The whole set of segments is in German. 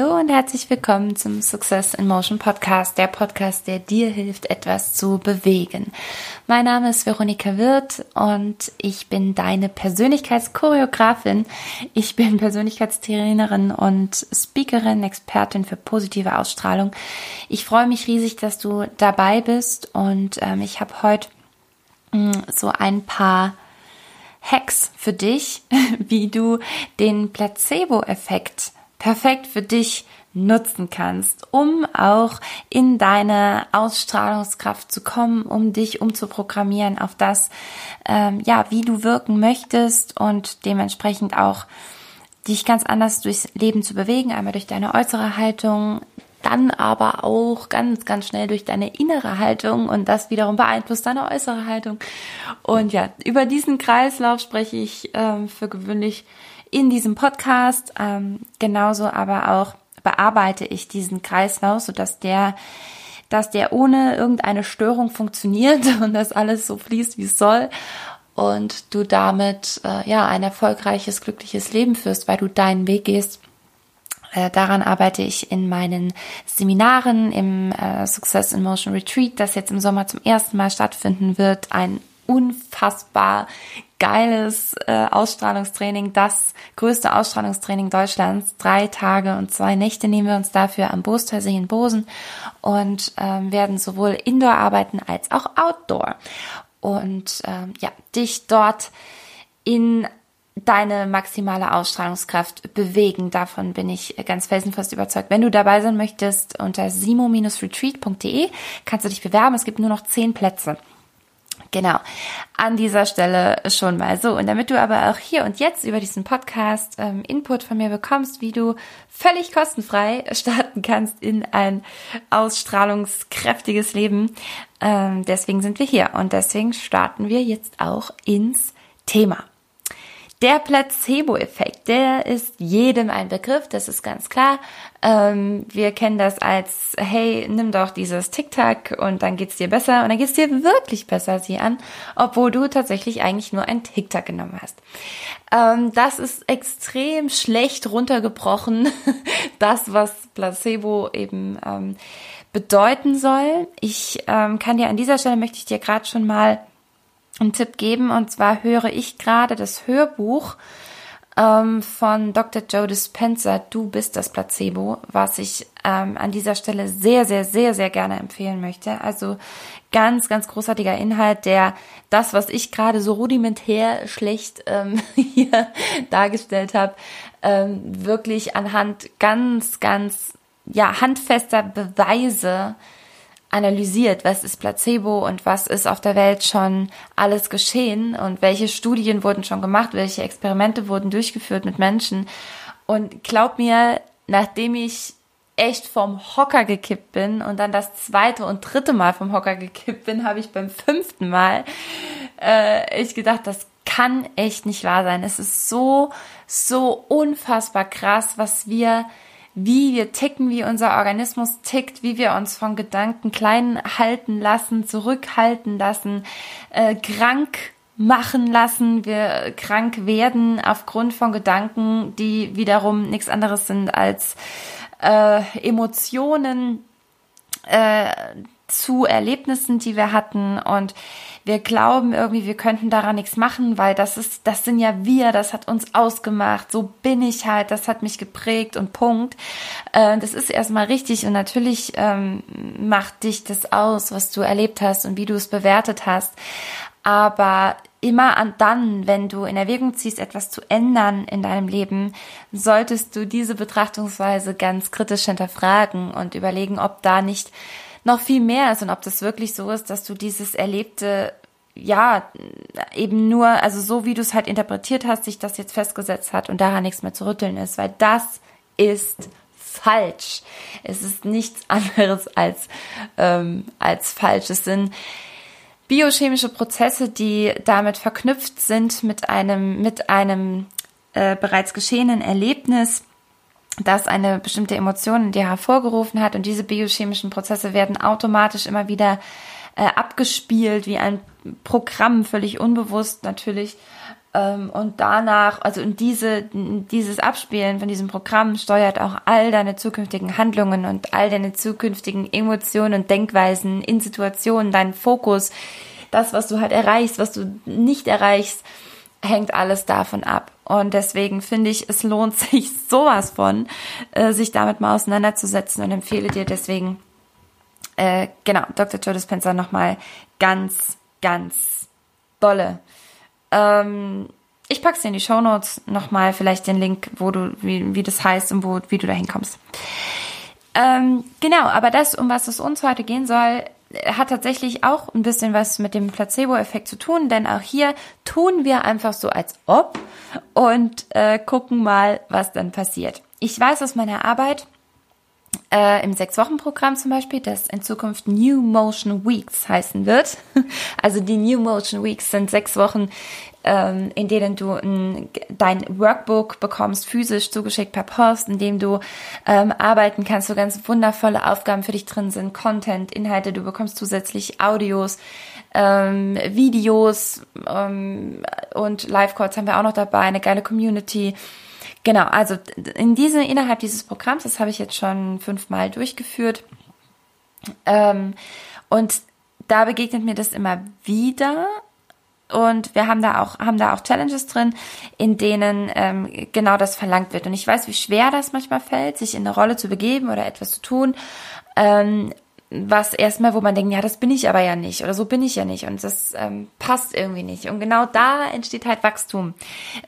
Hallo und herzlich willkommen zum Success in Motion Podcast, der Podcast, der dir hilft, etwas zu bewegen. Mein Name ist Veronika Wirth und ich bin deine Persönlichkeitschoreografin. Ich bin Persönlichkeitstrainerin und Speakerin, Expertin für positive Ausstrahlung. Ich freue mich riesig, dass du dabei bist und ähm, ich habe heute mh, mm, so ein paar Hacks für dich, wie du den Placebo-Effekt perfekt für dich nutzen kannst, um auch in deine Ausstrahlungskraft zu kommen, um dich umzuprogrammieren auf das, ähm, ja, wie du wirken möchtest und dementsprechend auch dich ganz anders durchs Leben zu bewegen, einmal durch deine äußere Haltung, dann aber auch ganz, ganz schnell durch deine innere Haltung und das wiederum beeinflusst deine äußere Haltung. Und ja, über diesen Kreislauf spreche ich ähm, für gewöhnlich in diesem Podcast. Ähm, genauso aber auch bearbeite ich diesen Kreislauf, sodass der dass der ohne irgendeine Störung funktioniert und dass alles so fließt, wie es soll und du damit äh, ja ein erfolgreiches, glückliches Leben führst, weil du deinen Weg gehst. Äh, daran arbeite ich in meinen Seminaren im äh, Success in Motion Retreat, das jetzt im Sommer zum ersten Mal stattfinden wird. Ein unfassbar geiles äh, Ausstrahlungstraining, das größte Ausstrahlungstraining Deutschlands. Drei Tage und zwei Nächte nehmen wir uns dafür am Bostersee in Bosen und ähm, werden sowohl Indoor arbeiten als auch Outdoor. Und ähm, ja, dich dort in deine maximale Ausstrahlungskraft bewegen. Davon bin ich ganz felsenfest überzeugt. Wenn du dabei sein möchtest, unter simo-retreat.de kannst du dich bewerben. Es gibt nur noch zehn Plätze. Genau, an dieser Stelle schon mal so. Und damit du aber auch hier und jetzt über diesen Podcast ähm, Input von mir bekommst, wie du völlig kostenfrei starten kannst in ein ausstrahlungskräftiges Leben, ähm, deswegen sind wir hier und deswegen starten wir jetzt auch ins Thema. Der Placebo-Effekt, der ist jedem ein Begriff, das ist ganz klar. Ähm, wir kennen das als, hey, nimm doch dieses Tic-Tac und dann geht's dir besser und dann geht's dir wirklich besser, sieh an, obwohl du tatsächlich eigentlich nur ein Tic-Tac genommen hast. Ähm, das ist extrem schlecht runtergebrochen, das, was Placebo eben ähm, bedeuten soll. Ich ähm, kann dir an dieser Stelle, möchte ich dir gerade schon mal einen Tipp geben. Und zwar höre ich gerade das Hörbuch ähm, von Dr. Joe Dispenza, Du bist das Placebo, was ich ähm, an dieser Stelle sehr, sehr, sehr, sehr gerne empfehlen möchte. Also ganz, ganz großartiger Inhalt, der das, was ich gerade so rudimentär schlecht ähm, hier dargestellt habe, ähm, wirklich anhand ganz, ganz ja handfester Beweise analysiert, was ist Placebo und was ist auf der Welt schon alles geschehen und welche Studien wurden schon gemacht, welche Experimente wurden durchgeführt mit Menschen. Und glaub mir, nachdem ich echt vom Hocker gekippt bin und dann das zweite und dritte Mal vom Hocker gekippt bin, habe ich beim fünften Mal äh, echt gedacht, das kann echt nicht wahr sein. Es ist so, so unfassbar krass, was wir wie wir ticken, wie unser Organismus tickt, wie wir uns von Gedanken klein halten lassen, zurückhalten lassen, äh, krank machen lassen, wir krank werden aufgrund von Gedanken, die wiederum nichts anderes sind als äh, Emotionen äh, zu Erlebnissen, die wir hatten und wir glauben irgendwie, wir könnten daran nichts machen, weil das ist, das sind ja wir, das hat uns ausgemacht, so bin ich halt, das hat mich geprägt und Punkt. Äh, das ist erstmal richtig und natürlich ähm, macht dich das aus, was du erlebt hast und wie du es bewertet hast. Aber immer an dann, wenn du in Erwägung ziehst, etwas zu ändern in deinem Leben, solltest du diese Betrachtungsweise ganz kritisch hinterfragen und überlegen, ob da nicht noch viel mehr ist und ob das wirklich so ist, dass du dieses Erlebte ja, eben nur, also so wie du es halt interpretiert hast, sich das jetzt festgesetzt hat und daran nichts mehr zu rütteln ist, weil das ist falsch. Es ist nichts anderes als, ähm, als falsch. Es sind biochemische Prozesse, die damit verknüpft sind mit einem, mit einem äh, bereits geschehenen Erlebnis das eine bestimmte Emotion in dir hervorgerufen hat und diese biochemischen Prozesse werden automatisch immer wieder äh, abgespielt wie ein Programm, völlig unbewusst natürlich. Ähm, und danach, also diese, dieses Abspielen von diesem Programm steuert auch all deine zukünftigen Handlungen und all deine zukünftigen Emotionen und Denkweisen in Situationen, deinen Fokus, das, was du halt erreichst, was du nicht erreichst, hängt alles davon ab. Und deswegen finde ich, es lohnt sich sowas von, äh, sich damit mal auseinanderzusetzen und empfehle dir deswegen, äh, genau, Dr. Joe Dispenza nochmal ganz, ganz dolle. Ähm, ich pack's dir in die Show Notes nochmal, vielleicht den Link, wo du, wie, wie das heißt und wo, wie du da hinkommst. Ähm, genau, aber das, um was es uns heute gehen soll, hat tatsächlich auch ein bisschen was mit dem Placebo-Effekt zu tun, denn auch hier tun wir einfach so als ob und äh, gucken mal, was dann passiert. Ich weiß aus meiner Arbeit, äh, im Sechs-Wochen-Programm zum Beispiel, das in Zukunft New Motion Weeks heißen wird. Also die New Motion Weeks sind sechs Wochen, ähm, in denen du ein, dein Workbook bekommst, physisch zugeschickt per Post, in dem du ähm, arbeiten kannst, so ganz wundervolle Aufgaben für dich drin sind, Content, Inhalte, du bekommst zusätzlich Audios, ähm, Videos ähm, und Live-Calls haben wir auch noch dabei, eine geile Community. Genau, also in diese, innerhalb dieses Programms, das habe ich jetzt schon fünfmal durchgeführt. Ähm, und da begegnet mir das immer wieder. Und wir haben da auch, haben da auch Challenges drin, in denen ähm, genau das verlangt wird. Und ich weiß, wie schwer das manchmal fällt, sich in eine Rolle zu begeben oder etwas zu tun. Ähm, was erstmal, wo man denkt, ja, das bin ich aber ja nicht oder so bin ich ja nicht und das ähm, passt irgendwie nicht. Und genau da entsteht halt Wachstum.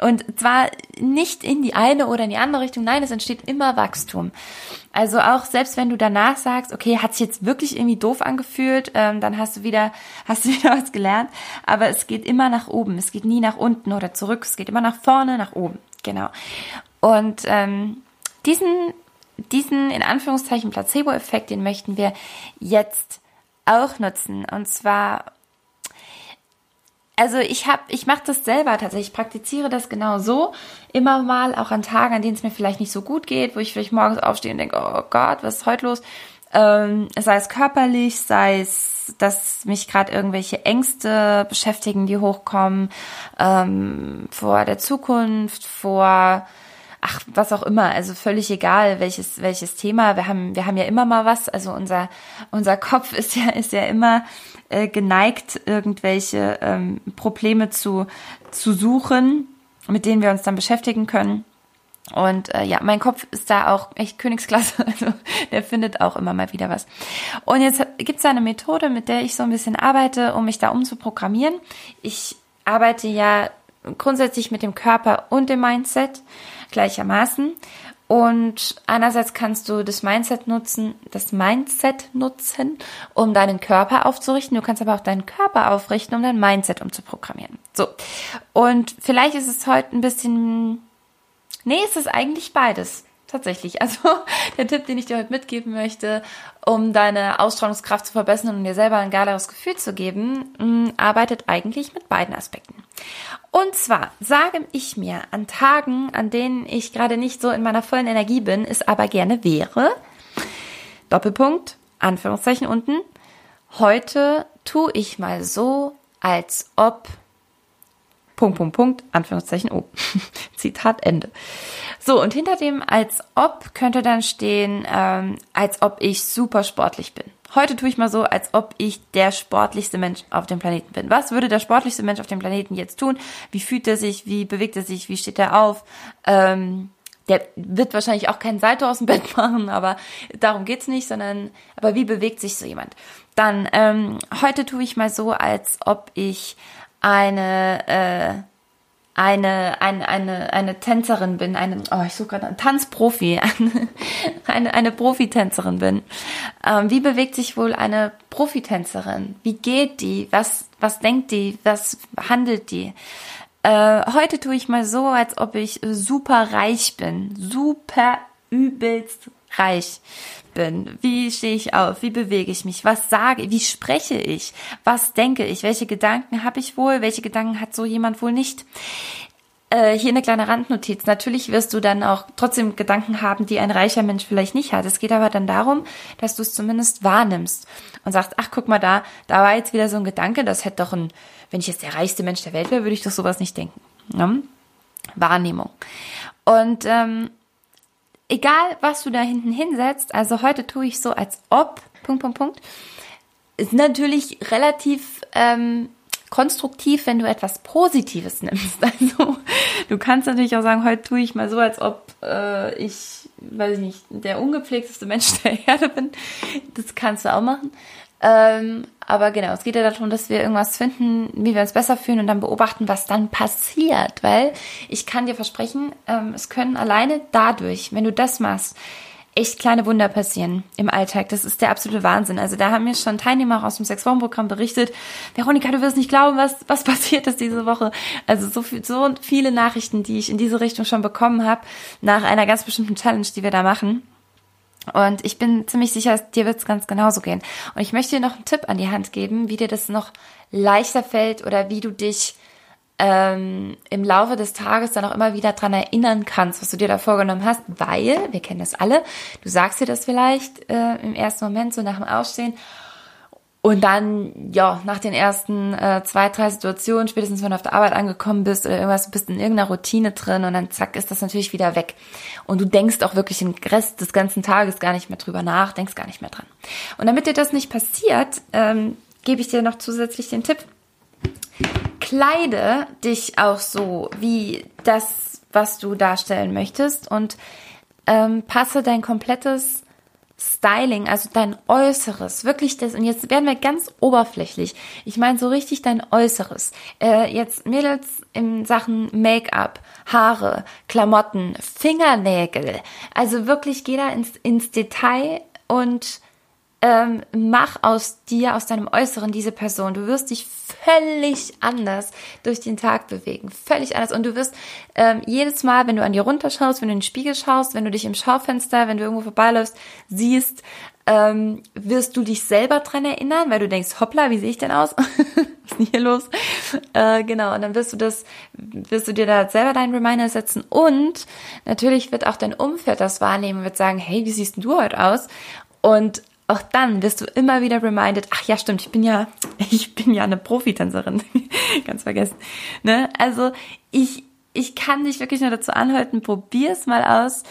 Und zwar nicht in die eine oder in die andere Richtung, nein, es entsteht immer Wachstum. Also auch selbst wenn du danach sagst, okay, hat sich jetzt wirklich irgendwie doof angefühlt, ähm, dann hast du wieder, hast du wieder was gelernt. Aber es geht immer nach oben, es geht nie nach unten oder zurück, es geht immer nach vorne, nach oben. Genau. Und ähm, diesen diesen in Anführungszeichen Placebo-Effekt, den möchten wir jetzt auch nutzen. Und zwar, also ich habe, ich mache das selber tatsächlich, ich praktiziere das genau so, immer mal, auch an Tagen, an denen es mir vielleicht nicht so gut geht, wo ich vielleicht morgens aufstehe und denke, oh Gott, was ist heute los? Ähm, sei es körperlich, sei es, dass mich gerade irgendwelche Ängste beschäftigen, die hochkommen, ähm, vor der Zukunft, vor ach, was auch immer, also völlig egal, welches, welches Thema. Wir haben, wir haben ja immer mal was. Also unser, unser Kopf ist ja, ist ja immer äh, geneigt, irgendwelche ähm, Probleme zu, zu suchen, mit denen wir uns dann beschäftigen können. Und äh, ja, mein Kopf ist da auch echt Königsklasse, also der findet auch immer mal wieder was. Und jetzt gibt's da eine Methode, mit der ich so ein bisschen arbeite, um mich da umzuprogrammieren. Ich arbeite ja grundsätzlich mit dem Körper und dem Mindset gleichermaßen. Und einerseits kannst du das Mindset nutzen, das Mindset nutzen, um deinen Körper aufzurichten. Du kannst aber auch deinen Körper aufrichten, um dein Mindset umzuprogrammieren. So. Und vielleicht ist es heute ein bisschen, nee, es ist eigentlich beides. Tatsächlich. Also der Tipp, den ich dir heute mitgeben möchte, um deine Ausstrahlungskraft zu verbessern und dir selber ein geileres Gefühl zu geben, mm, arbeitet eigentlich mit beiden Aspekten. Und zwar sage ich mir an Tagen, an denen ich gerade nicht so in meiner vollen Energie bin, es aber gerne wäre, Doppelpunkt, Anführungszeichen unten, heute tue ich mal so, als ob, Punkt, Punkt, Punkt, Anführungszeichen, oh, Zitat Ende. So, und hinter dem als ob könnte dann stehen, ähm, als ob ich super sportlich bin. Heute tue ich mal so, als ob ich der sportlichste Mensch auf dem Planeten bin. Was würde der sportlichste Mensch auf dem Planeten jetzt tun? Wie fühlt er sich? Wie bewegt er sich? Wie steht er auf? Ähm, der wird wahrscheinlich auch keinen Salto aus dem Bett machen, aber darum geht's nicht, sondern, aber wie bewegt sich so jemand? Dann, ähm, heute tue ich mal so, als ob ich eine, äh, eine, eine, eine, eine Tänzerin bin, eine, oh, ich suche gerade einen Tanzprofi, eine, eine, eine Profitänzerin bin. Ähm, wie bewegt sich wohl eine Profitänzerin? Wie geht die? Was, was denkt die? Was handelt die? Äh, heute tue ich mal so, als ob ich super reich bin. Super übelst reich bin? Wie stehe ich auf? Wie bewege ich mich? Was sage ich? Wie spreche ich? Was denke ich? Welche Gedanken habe ich wohl? Welche Gedanken hat so jemand wohl nicht? Äh, hier eine kleine Randnotiz. Natürlich wirst du dann auch trotzdem Gedanken haben, die ein reicher Mensch vielleicht nicht hat. Es geht aber dann darum, dass du es zumindest wahrnimmst und sagst, ach, guck mal da, da war jetzt wieder so ein Gedanke, das hätte doch ein, wenn ich jetzt der reichste Mensch der Welt wäre, würde ich doch sowas nicht denken. Ne? Wahrnehmung. Und ähm, egal, was du da hinten hinsetzt, also heute tue ich so, als ob, Punkt, Punkt, Punkt, ist natürlich relativ ähm, konstruktiv, wenn du etwas Positives nimmst. Also du kannst natürlich auch sagen, heute tue ich mal so, als ob äh, ich, weiß ich nicht, der ungepflegteste Mensch der Erde bin. Das kannst du auch machen. Ähm, aber genau, es geht ja darum, dass wir irgendwas finden, wie wir uns besser fühlen und dann beobachten, was dann passiert. Weil ich kann dir versprechen, ähm, es können alleine dadurch, wenn du das machst, echt kleine Wunder passieren im Alltag. Das ist der absolute Wahnsinn. Also da haben mir schon Teilnehmer aus dem Sechs-Wochen-Programm berichtet, Veronika, du wirst nicht glauben, was, was passiert ist diese Woche. Also so, viel, so viele Nachrichten, die ich in diese Richtung schon bekommen habe, nach einer ganz bestimmten Challenge, die wir da machen. Und ich bin ziemlich sicher, dir wird es ganz genauso gehen. Und ich möchte dir noch einen Tipp an die Hand geben, wie dir das noch leichter fällt oder wie du dich ähm, im Laufe des Tages dann auch immer wieder dran erinnern kannst, was du dir da vorgenommen hast, weil, wir kennen das alle, du sagst dir das vielleicht äh, im ersten Moment so nach dem Ausstehen und dann, ja, nach den ersten äh, zwei, drei Situationen, spätestens wenn du auf der Arbeit angekommen bist oder irgendwas, du bist in irgendeiner Routine drin und dann zack, ist das natürlich wieder weg. Und du denkst auch wirklich den Rest des ganzen Tages gar nicht mehr drüber nach, denkst gar nicht mehr dran. Und damit dir das nicht passiert, ähm, gebe ich dir noch zusätzlich den Tipp, kleide dich auch so wie das, was du darstellen möchtest und ähm, passe dein komplettes Styling, also dein Äußeres, wirklich das, und jetzt werden wir ganz oberflächlich. Ich meine so richtig dein Äußeres. Äh, jetzt Mädels in Sachen Make-up, Haare, Klamotten, Fingernägel. Also wirklich geh da ins, ins Detail und ähm, mach aus dir, aus deinem Äußeren diese Person. Du wirst dich völlig anders durch den Tag bewegen. Völlig anders. Und du wirst ähm, jedes Mal, wenn du an dir runterschaust, wenn du in den Spiegel schaust, wenn du dich im Schaufenster, wenn du irgendwo vorbeiläufst, siehst, ähm, wirst du dich selber dran erinnern, weil du denkst, hoppla, wie sehe ich denn aus? Was ist denn hier los? Äh, genau, und dann wirst du das, wirst du dir da selber deinen Reminder setzen und natürlich wird auch dein Umfeld das wahrnehmen und wird sagen, hey, wie siehst denn du heute aus? Und auch dann wirst du immer wieder reminded, ach ja, stimmt, ich bin ja, ich bin ja eine Profitänzerin. Ganz vergessen. Ne? Also ich, ich kann dich wirklich nur dazu anhalten, probier es mal aus,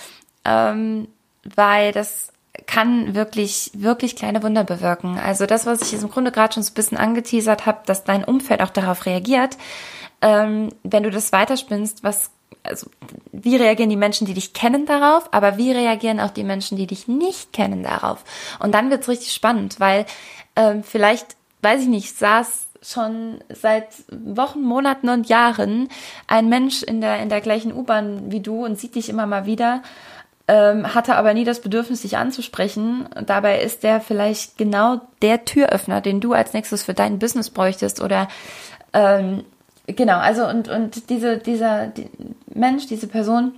ähm, weil das kann wirklich, wirklich kleine Wunder bewirken. Also das, was ich jetzt im Grunde gerade schon so ein bisschen angeteasert habe, dass dein Umfeld auch darauf reagiert, ähm, wenn du das weiterspinnst, was also wie reagieren die Menschen, die dich kennen darauf, aber wie reagieren auch die Menschen, die dich nicht kennen darauf? Und dann wird's richtig spannend, weil ähm, vielleicht, weiß ich nicht, saß schon seit Wochen, Monaten und Jahren ein Mensch in der in der gleichen U-Bahn wie du und sieht dich immer mal wieder, ähm, hatte aber nie das Bedürfnis, dich anzusprechen. Dabei ist der vielleicht genau der Türöffner, den du als nächstes für dein Business bräuchtest oder ähm, Genau, also und, und diese, dieser die Mensch, diese Person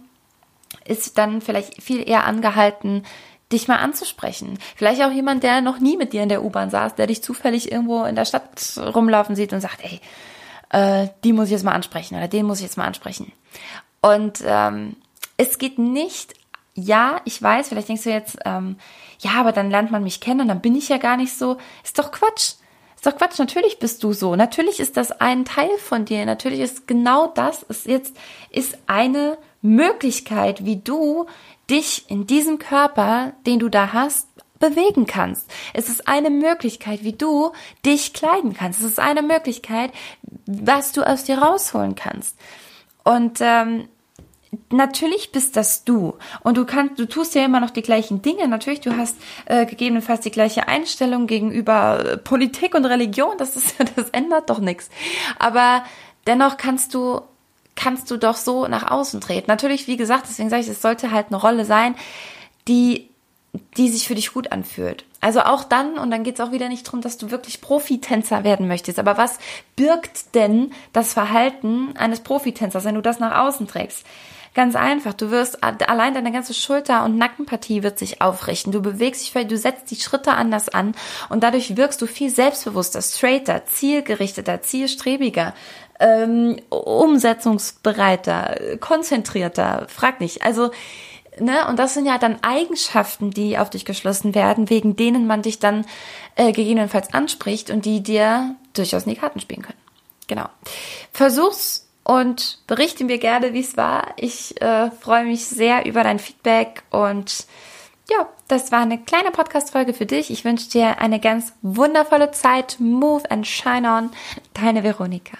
ist dann vielleicht viel eher angehalten, dich mal anzusprechen. Vielleicht auch jemand, der noch nie mit dir in der U-Bahn saß, der dich zufällig irgendwo in der Stadt rumlaufen sieht und sagt, ey, äh, die muss ich jetzt mal ansprechen oder den muss ich jetzt mal ansprechen. Und ähm, es geht nicht, ja, ich weiß, vielleicht denkst du jetzt, ähm, ja, aber dann lernt man mich kennen und dann bin ich ja gar nicht so. Ist doch Quatsch. Ist doch Quatsch, natürlich bist du so. Natürlich ist das ein Teil von dir. Natürlich ist genau das ist jetzt, ist eine Möglichkeit, wie du dich in diesem Körper, den du da hast, bewegen kannst. Es ist eine Möglichkeit, wie du dich kleiden kannst. Es ist eine Möglichkeit, was du aus dir rausholen kannst. Und ähm, natürlich bist das du und du kannst, du tust ja immer noch die gleichen Dinge. Natürlich, du hast äh, gegebenenfalls die gleiche Einstellung gegenüber äh, Politik und Religion. Das ist, das ändert doch nichts. Aber dennoch kannst du kannst du doch so nach außen treten. Natürlich, wie gesagt, deswegen sage ich, es sollte halt eine Rolle sein, die die sich für dich gut anfühlt. Also auch dann, und dann geht es auch wieder nicht darum, dass du wirklich Profitänzer werden möchtest. Aber was birgt denn das Verhalten eines Profitänzers, wenn du das nach außen trägst? Ganz einfach. Du wirst allein deine ganze Schulter- und Nackenpartie wird sich aufrichten. Du bewegst dich, du setzt die Schritte anders an und dadurch wirkst du viel selbstbewusster, straighter, zielgerichteter, zielstrebiger, ähm, umsetzungsbereiter, konzentrierter. Frag nicht. Also Ne? Und das sind ja dann Eigenschaften, die auf dich geschlossen werden, wegen denen man dich dann äh, gegebenenfalls anspricht und die dir durchaus in die Karten spielen können. Genau. Versuch's und berichte mir gerne, wie es war. Ich äh, freue mich sehr über dein Feedback und ja, das war eine kleine Podcast-Folge für dich. Ich wünsche dir eine ganz wundervolle Zeit. Move and shine on. Deine Veronika.